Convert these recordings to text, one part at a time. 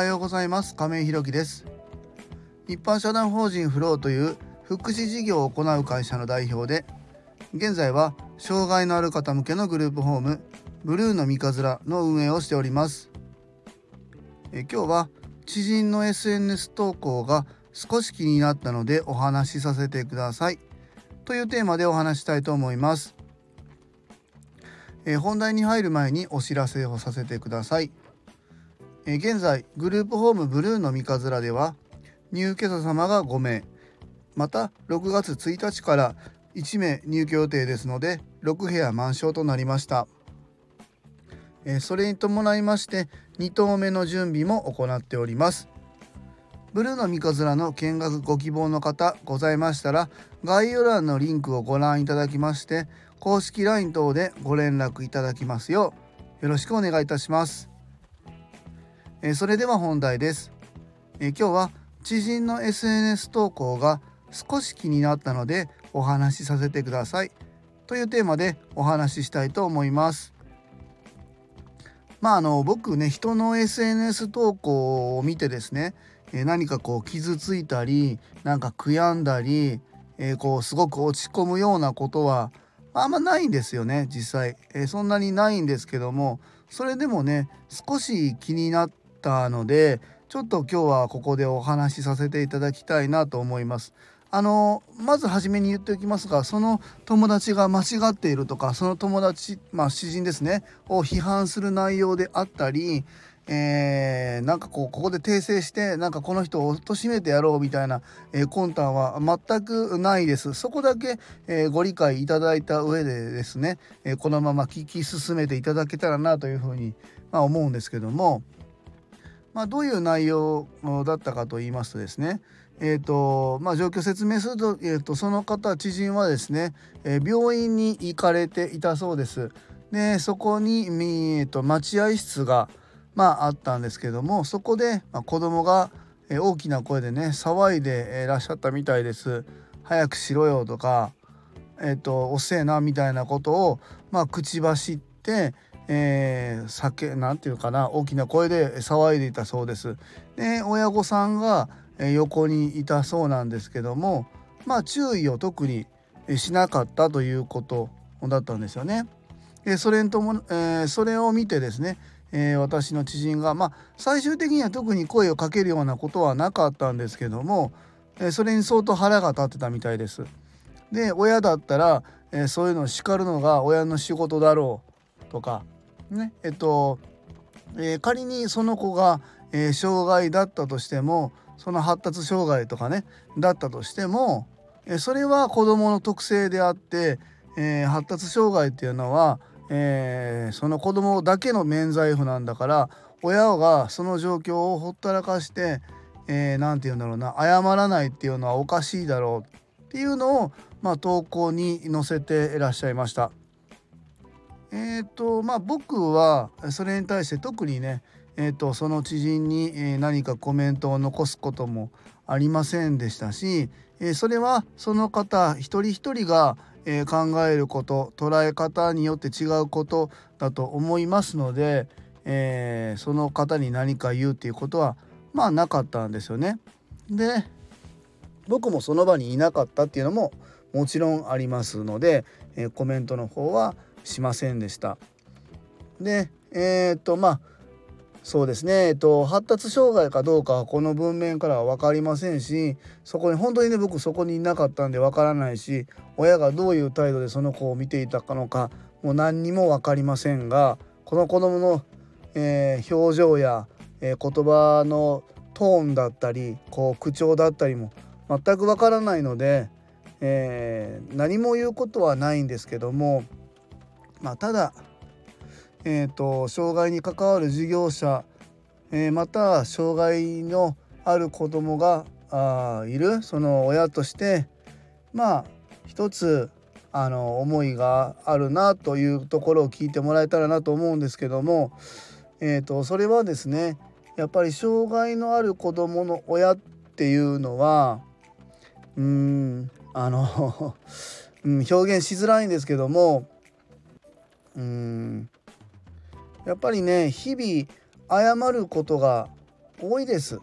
はようございます。亀井ひろきです。一般社団法人フローという福祉事業を行う会社の代表で現在は障害のある方向けのグループホームブルーの三日面の運営をしております。え今日は知人の SNS 投稿が少し気になったのでお話しさせてください。というテーマでお話したいと思います。え本題に入る前にお知らせをさせてください。え現在グループホームブルーの三日面では入居者様が5名。また6月1日から1名入居予定ですので6部屋満床となりました。それに伴いまして2棟目の準備も行っております。ブルーの三日面の見学ご希望の方ございましたら概要欄のリンクをご覧いただきまして公式 LINE 等でご連絡いただきますようよろしくお願いいたします。えそれでは本題です、え今日は知人の SNS 投稿が少し気になったのでお話しさせてください。というテーマでお話ししたいと思います。まああの僕ね人の SNS 投稿を見てですねえ何かこう傷ついたりなんか悔やんだり、えー、こうすごく落ち込むようなことはあんまないんですよね実際、えー、そんなにないんですけどもそれでもね少し気になったのでちょっと今日はここでお話しさせていただきたいなと思います。あのまず初めに言っておきますがその友達が間違っているとかその友達まあ詩人ですねを批判する内容であったり、えー、なんかこうここで訂正してなんかこの人を貶めてやろうみたいな、えー、魂胆は全くないですそこだけ、えー、ご理解いただいた上でですね、えこのまま聞き進めていただけたらなというふうに、まあ、思うんですけども。まあ、どういう内容だったかと言いますとですねえーとまあ、状況説明すると,、えーと、その方知人はですね、えー、病院に行かれていたそうです。でそこに、えーと、待合室が、まあ、あったんですけどもそこで、まあ、子供が、えー、大きな声でね騒いでいらっしゃったみたいです。早くしろよとか、えーと、おせえなみたいなことを、まあ、口走って、えー、酒なんていうかな大きな声で騒いでいたそうです。で親御さんが横にいたそうなんですけどもまあ注意を特にしなかったということだったんですよね。でそれとも、えー、それを見てですね、えー、私の知人がまあ最終的には特に声をかけるようなことはなかったんですけども、え、それに相当腹が立ってたみたいです。で親だったら、えそういうのを叱るのが親の仕事だろうとかねえっと、えー、仮にその子が、えー、障害だったとしてもその発達障害とかねだったとしても、えー、それは子どもの特性であって、え発達障害っていうのは、えその子どもだけの免罪符なんだから親がその状況をほったらかして何、えー、て言うんだろうな謝らないっていうのはおかしいだろうっていうのを、まあ、投稿に載せていらっしゃいました。えーとまあ、僕はそれに対して特にね、えーと、その知人に何かコメントを残すこともありませんでしたし、えそれはその方一人一人が、え考えること捉え方によって違うことだと思いますので、えー、その方に何か言うっていうことはまあなかったんですよね。で僕もその場にいなかったっていうのももちろんありますので、え、コメントの方はしませんでした。でえー、っとまあそうですね、えっと、発達障害かどうかはこの文面からは分かりませんしそこに本当にね僕そこにいなかったんで分からないし親がどういう態度でその子を見ていたかのかもう何にも分かりませんがこの子どもの、えー、表情や、えー、言葉のトーンだったりこう口調だったりも全く分からないので、えー、何も言うことはないんですけどもまあ、ただ、えーと、障害に関わる事業者、えー、また障害のある子どもがあいる。その親としてまあ一つあの思いがあるなというところを聞いてもらえたらなと思うんですけども、えーと、それはですねやっぱり障害のある子どもの親っていうのは うんあの表現しづらいんですけどもうんやっぱりね日々謝ることが多いです。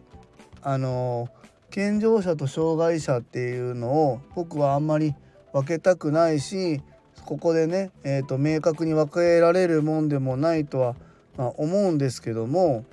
あの健常者と障害者っていうのを僕はあんまり分けたくないしここでね、えーと、明確に分けられるもんでもないとは、まあ、思うんですけども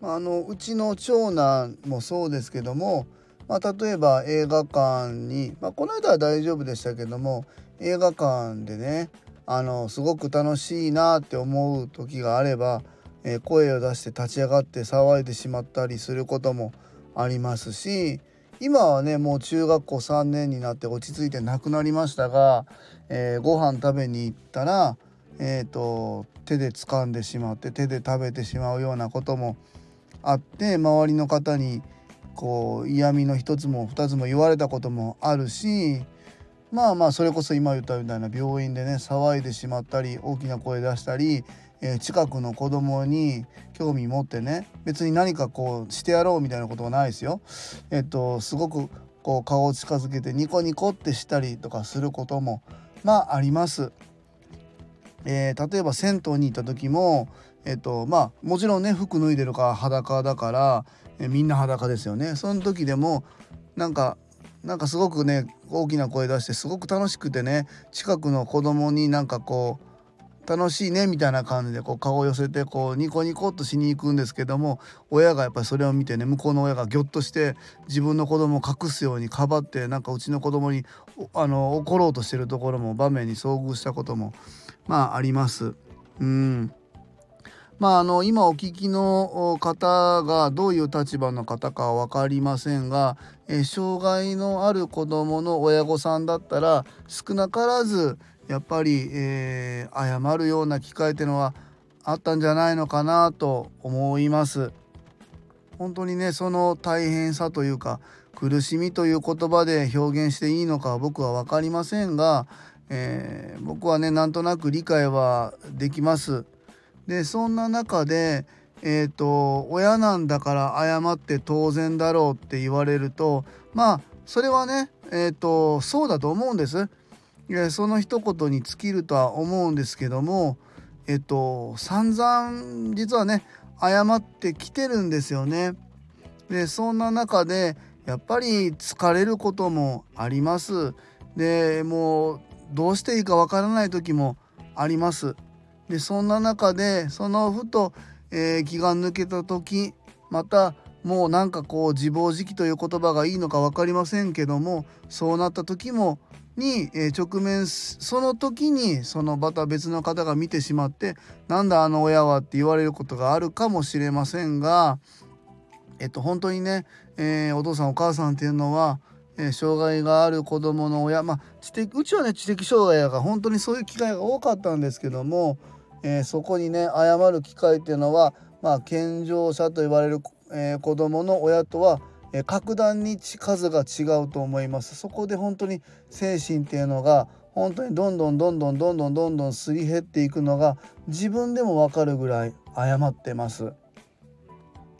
まあのうちの長男もそうですけども、まあ、例えば映画館に、まあ、この間は大丈夫でしたけども映画館でねあのすごく楽しいなって思う時があれば、えー、声を出して立ち上がって騒いでしまったりすることもありますし今はねもう中学校3年になって落ち着いて亡くなりましたが、えー、ご飯食べに行ったら、えーと、手で掴んでしまって手で食べてしまうようなこともあって周りの方にこう嫌味の一つも二つも言われたこともあるしまあまあそれこそ今言ったみたいな病院でね騒いでしまったり大きな声出したり、えー、近くの子供に興味持ってね別に何かこうしてやろうみたいなことはないですよ。えっとすごくこう顔を近づけてニコニコってしたりとかすることもまああります。えー、例えば銭湯に行った時もえっとまあもちろんね服脱いでるから裸だから、えー、みんな裸ですよね。その時でもなんかなんかすごくね大きな声出してすごく楽しくてね近くの子供になんかこう楽しいねみたいな感じでこう顔を寄せてこうニコニコっとしに行くんですけども親がやっぱりそれを見てね向こうの親がギョッとして自分の子供を隠すようにかばってなんかうちの子供にあの怒ろうとしてるところも場面に遭遇したこともまああります。うんまあ、あの今お聞きの方がどういう立場の方かは分かりませんが、え障害のある子どもの親御さんだったら少なからずやっぱり、えー、謝るような機会っていうのはあったんじゃないのかなと思います。本当にねその大変さというか苦しみという言葉で表現していいのか僕は分かりませんが、えー、僕はねなんとなく理解はできます。でそんな中で、えーと、親なんだから謝って当然だろうって言われるとまあそれはね、えーと、そうだと思うんです。その一言に尽きるとは思うんですけどもえっ、ー、と散々実はね謝ってきてるんですよね。でそんな中でやっぱり疲れることもあります。でもうどうしていいかわからない時もあります。でそんな中でそのふと、えー、気が抜けた時またもうなんかこう自暴自棄という言葉がいいのか分かりませんけどもそうなった時もに、えー、直面その時にそのまた別の方が見てしまってなんだあの親はって言われることがあるかもしれませんがえっと本当にね、えー、お父さんお母さんっていうのはえ障害がある子どもの親まあ知的うちはね知的障害やから本当にそういう機会が多かったんですけどもえー、そこにね謝る機会っていうのは、まあ、健常者と言われる、えー、子どもの親とは、えー、格段に数が違うと思います。そこで本当に精神っていうのが本当にどんどんどんどんどんどんどんどんすり減っていくのが自分でも分かるぐらい謝ってます。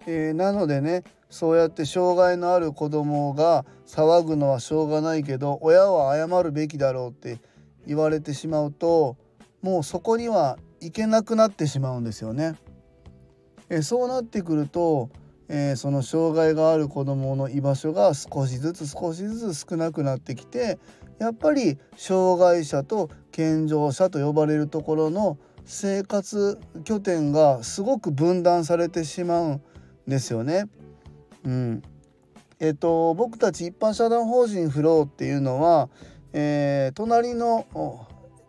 えー、なのでねそうやって障害のある子供が騒ぐのはしょうがないけど親は謝るべきだろうって言われてしまうともうそこには行けなくなってしまうんですよね。えそうなってくると、えー、その障害がある子どもの居場所が少しずつ少しずつ少なくなってきてやっぱり障害者と健常者と呼ばれるところの生活拠点がすごく分断されてしまうんですよね。うん、えっと僕たち一般社団法人フローっていうのは、えー、隣の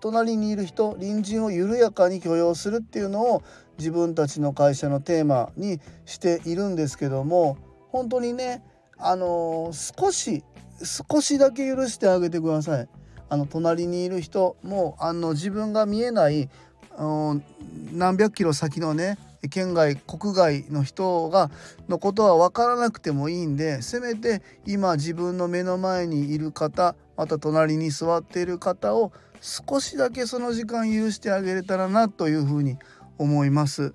隣にいる人隣人を緩やかに許容するっていうのを自分たちの会社のテーマにしているんですけども本当にねあの、少し少しだけ許してあげてください。あの隣にいる人もあの自分が見えない何百キロ先のね県外国外の人がのことは分からなくてもいいんでせめて今自分の目の前にいる方また隣に座っている方を少しだけその時間許してあげれたらなというふうに思います。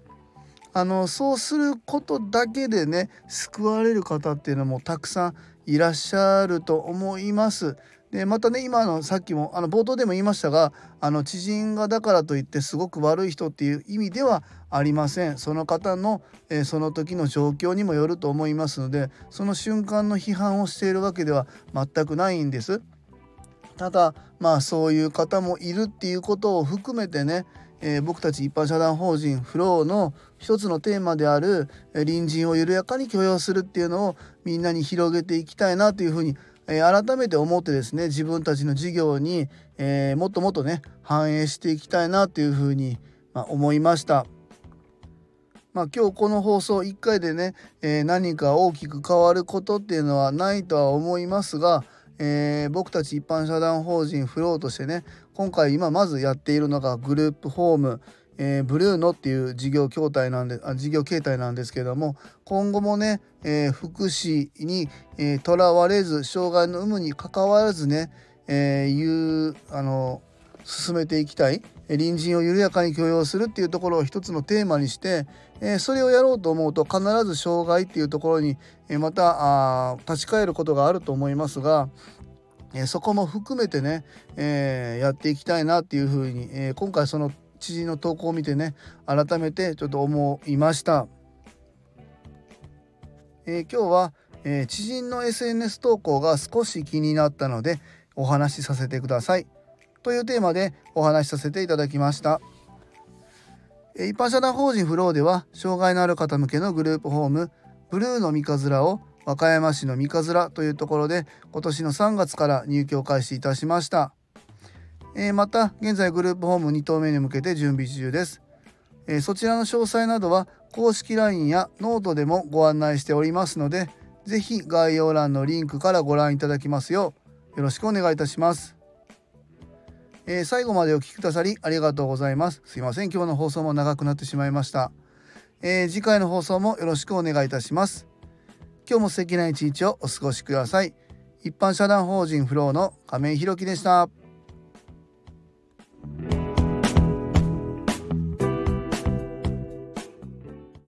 あのそうすることだけでね救われる方っていうのもたくさんいらっしゃると思います。でまたね今のさっきもあの冒頭でも言いましたがあの知人がだからといってすごく悪い人っていう意味ではありませんその方の、えー、その時の状況にもよると思いますのでその瞬間の批判をしているわけでは全くないんです。ただまあそういう方もいるっていうことを含めてね、えー、僕たち一般社団法人フローの一つのテーマであるえ隣人を緩やかに許容するっていうのをみんなに広げていきたいなというふうにえー、改めて思ってですね自分たちの事業に、えー、もっともっとね反映していきたいなというふうに、まあ、思いました。まあ、今日この放送1回でね、えー、何か大きく変わることっていうのはないとは思いますが、えー、僕たち一般社団法人フローとしてね今回今まずやっているのがグループホーム、えー、ブルーノっていう事業筐体なんであ事業形態なんですけども今後もね、えー、福祉にとら、えー、われず障害の有無にかかわらずね、えー、いうあの進めていきたい。隣人を緩やかに許容するっていうところを一つのテーマにして、えー、それをやろうと思うと必ず障害っていうところに、えー、またあ立ち返ることがあると思いますが、え、そこも含めてね、えやっていきたいなっていうふうに、え今回その知人の投稿を見てね改めてちょっと思いました。えー、今日は、えー、知人の SNS 投稿が少し気になったのでお話しさせてくださいというテーマでお話しさせていただきました。え、一般社団法人フローでは障害のある方向けのグループホームブルーの三葛を和歌山市の三葛というところで今年の3月から入居開始いたしました。えー、また現在グループホーム2棟目に向けて準備中です、えー、そちらの詳細などは公式 LINE やノートでもご案内しておりますので是非概要欄のリンクからご覧いただきますようよろしくお願いいたします、えー、最後までお聴きくださりありがとうございます。すいません。今日の放送も長くなってしまいました、え次回の放送もよろしくお願いいたします。今日も素敵な一日をお過ごしください。一般社団法人フローの亀井弘樹でした。